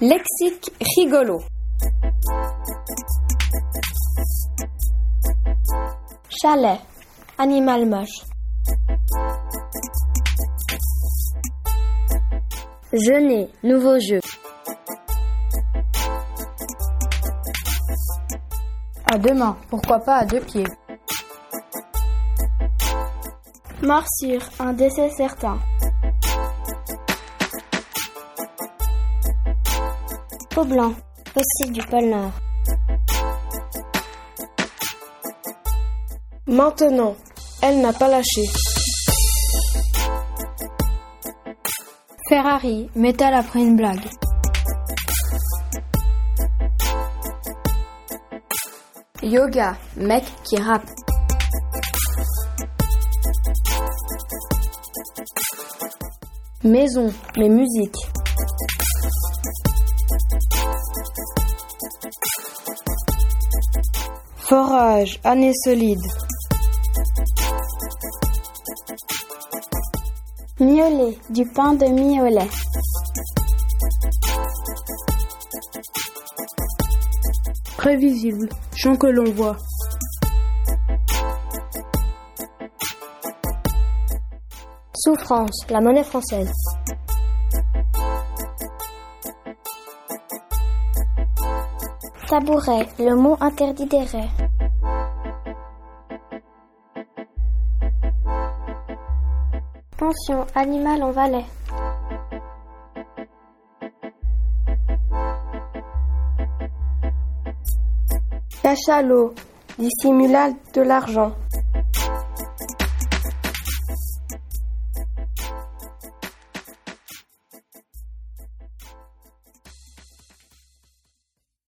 Lexique rigolo. Chalet. Animal moche. Jeûner. Nouveau jeu. À deux mains. Pourquoi pas à deux pieds Morsure. Un décès certain. Blanc. Fossile du pôle Nord. Maintenant, elle n'a pas lâché. Ferrari. Métal après une blague. Yoga. Mec qui rappe. Maison. Mais musique. Forage. Année solide. Miolet. Du pain de lait. Prévisible. Chant que l'on voit. Souffrance. La monnaie française. Tabouret. Le mot interdit des raies. Pension. Animal en Valais. Cachalot. Dissimula de l'argent.